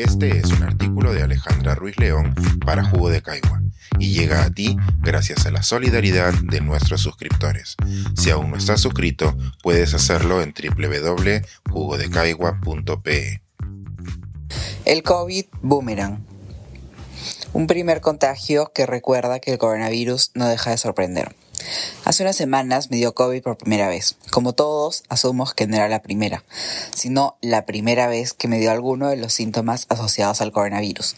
Este es un artículo de Alejandra Ruiz León para Jugo de Caigua y llega a ti gracias a la solidaridad de nuestros suscriptores. Si aún no estás suscrito, puedes hacerlo en www.jugodecaigua.pe. El COVID Boomerang. Un primer contagio que recuerda que el coronavirus no deja de sorprender. Hace unas semanas me dio COVID por primera vez. Como todos, asumo que no era la primera, sino la primera vez que me dio alguno de los síntomas asociados al coronavirus.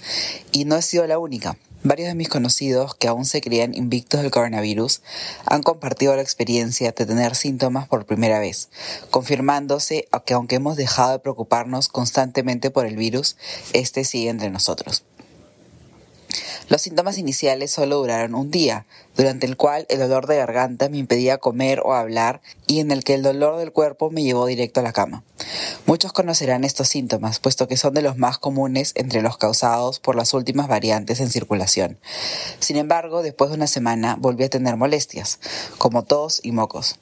Y no he sido la única. Varios de mis conocidos que aún se creían invictos del coronavirus han compartido la experiencia de tener síntomas por primera vez, confirmándose que aunque hemos dejado de preocuparnos constantemente por el virus, este sigue entre nosotros. Los síntomas iniciales solo duraron un día, durante el cual el dolor de garganta me impedía comer o hablar y en el que el dolor del cuerpo me llevó directo a la cama. Muchos conocerán estos síntomas, puesto que son de los más comunes entre los causados por las últimas variantes en circulación. Sin embargo, después de una semana volví a tener molestias, como tos y mocos.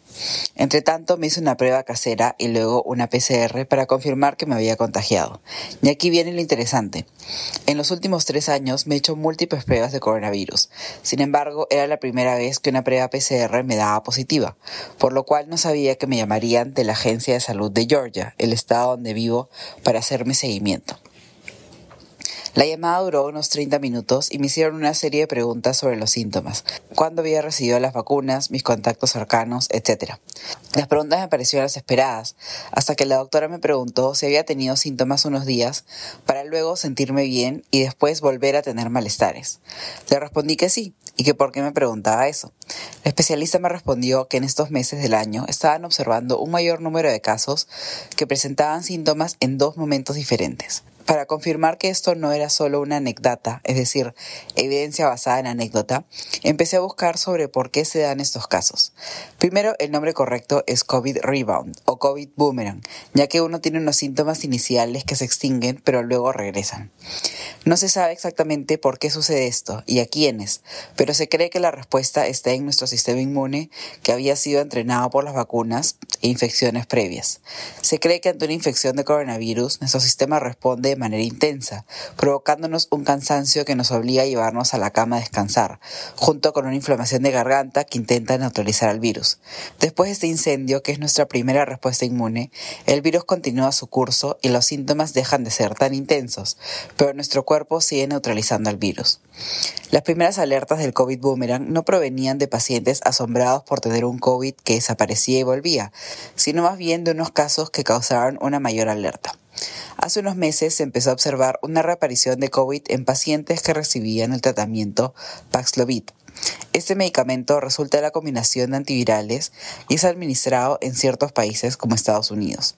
Entre tanto, me hice una prueba casera y luego una PCR para confirmar que me había contagiado. Y aquí viene lo interesante. En los últimos tres años me he hecho múltiples pruebas de coronavirus. Sin embargo, era la primera vez que una prueba PCR me daba positiva, por lo cual no sabía que me llamarían de la Agencia de Salud de Georgia, el estado donde vivo, para hacerme seguimiento. La llamada duró unos 30 minutos y me hicieron una serie de preguntas sobre los síntomas, cuándo había recibido las vacunas, mis contactos cercanos, etc. Las preguntas me parecieron las esperadas, hasta que la doctora me preguntó si había tenido síntomas unos días, para luego sentirme bien y después volver a tener malestares. Le respondí que sí, y que por qué me preguntaba eso. La especialista me respondió que en estos meses del año estaban observando un mayor número de casos que presentaban síntomas en dos momentos diferentes. Para confirmar que esto no era solo una anécdota, es decir, evidencia basada en anécdota, empecé a buscar sobre por qué se dan estos casos. Primero, el nombre correcto es COVID Rebound o COVID Boomerang, ya que uno tiene unos síntomas iniciales que se extinguen pero luego regresan. No se sabe exactamente por qué sucede esto y a quiénes, pero se cree que la respuesta está en nuestro sistema inmune que había sido entrenado por las vacunas e infecciones previas. Se cree que ante una infección de coronavirus, nuestro sistema responde de manera intensa, provocándonos un cansancio que nos obliga a llevarnos a la cama a descansar, junto con una inflamación de garganta que intenta neutralizar al virus. Después de este incendio, que es nuestra primera respuesta inmune, el virus continúa su curso y los síntomas dejan de ser tan intensos, pero nuestro cuerpo sigue neutralizando al virus. Las primeras alertas del COVID boomerang no provenían de pacientes asombrados por tener un COVID que desaparecía y volvía, sino más bien de unos casos que causaron una mayor alerta. Hace unos meses se empezó a observar una reaparición de COVID en pacientes que recibían el tratamiento Paxlovid. Este medicamento resulta de la combinación de antivirales y es administrado en ciertos países como Estados Unidos.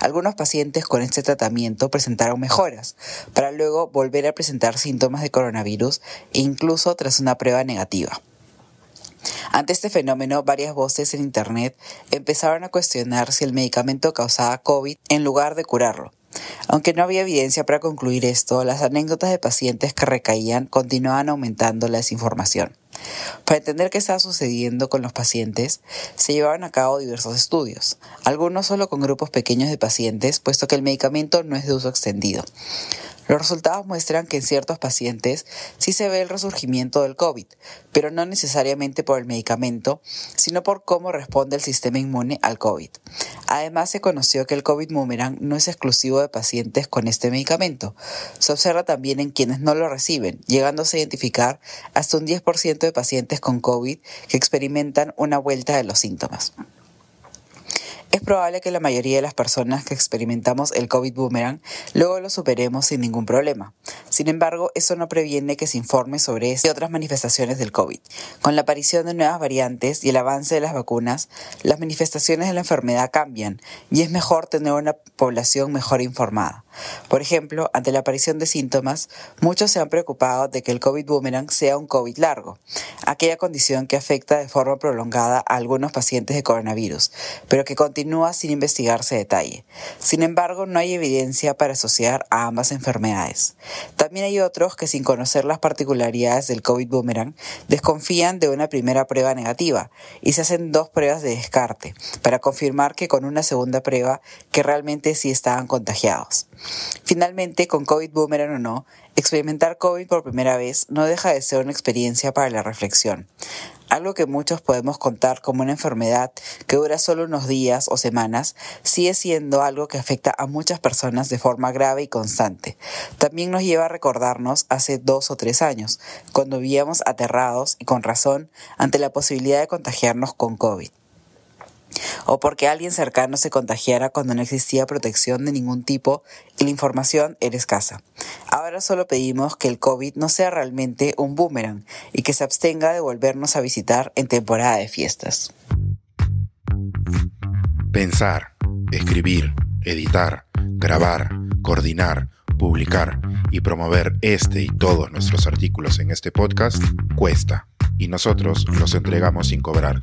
Algunos pacientes con este tratamiento presentaron mejoras, para luego volver a presentar síntomas de coronavirus e incluso tras una prueba negativa. Ante este fenómeno, varias voces en Internet empezaron a cuestionar si el medicamento causaba COVID en lugar de curarlo. Aunque no había evidencia para concluir esto, las anécdotas de pacientes que recaían continuaban aumentando la desinformación. Para entender qué estaba sucediendo con los pacientes, se llevaban a cabo diversos estudios, algunos solo con grupos pequeños de pacientes, puesto que el medicamento no es de uso extendido. Los resultados muestran que en ciertos pacientes sí se ve el resurgimiento del COVID, pero no necesariamente por el medicamento, sino por cómo responde el sistema inmune al COVID. Además, se conoció que el COVID boomerang no es exclusivo de pacientes con este medicamento. Se observa también en quienes no lo reciben, llegándose a identificar hasta un 10% de pacientes con COVID que experimentan una vuelta de los síntomas. Es probable que la mayoría de las personas que experimentamos el COVID boomerang luego lo superemos sin ningún problema. Sin embargo, eso no previene que se informe sobre estas y otras manifestaciones del COVID. Con la aparición de nuevas variantes y el avance de las vacunas, las manifestaciones de la enfermedad cambian y es mejor tener una población mejor informada. Por ejemplo, ante la aparición de síntomas, muchos se han preocupado de que el COVID boomerang sea un COVID largo, aquella condición que afecta de forma prolongada a algunos pacientes de coronavirus, pero que continúa sin investigarse detalle. Sin embargo, no hay evidencia para asociar a ambas enfermedades. También hay otros que sin conocer las particularidades del COVID boomerang desconfían de una primera prueba negativa y se hacen dos pruebas de descarte para confirmar que con una segunda prueba que realmente sí estaban contagiados. Finalmente, con COVID boomerang o no, experimentar COVID por primera vez no deja de ser una experiencia para la reflexión. Algo que muchos podemos contar como una enfermedad que dura solo unos días o semanas, sigue siendo algo que afecta a muchas personas de forma grave y constante. También nos lleva a recordarnos hace dos o tres años, cuando vivíamos aterrados y con razón ante la posibilidad de contagiarnos con COVID o porque alguien cercano se contagiara cuando no existía protección de ningún tipo y la información era escasa. Ahora solo pedimos que el COVID no sea realmente un boomerang y que se abstenga de volvernos a visitar en temporada de fiestas. Pensar, escribir, editar, grabar, coordinar, publicar y promover este y todos nuestros artículos en este podcast cuesta y nosotros los entregamos sin cobrar.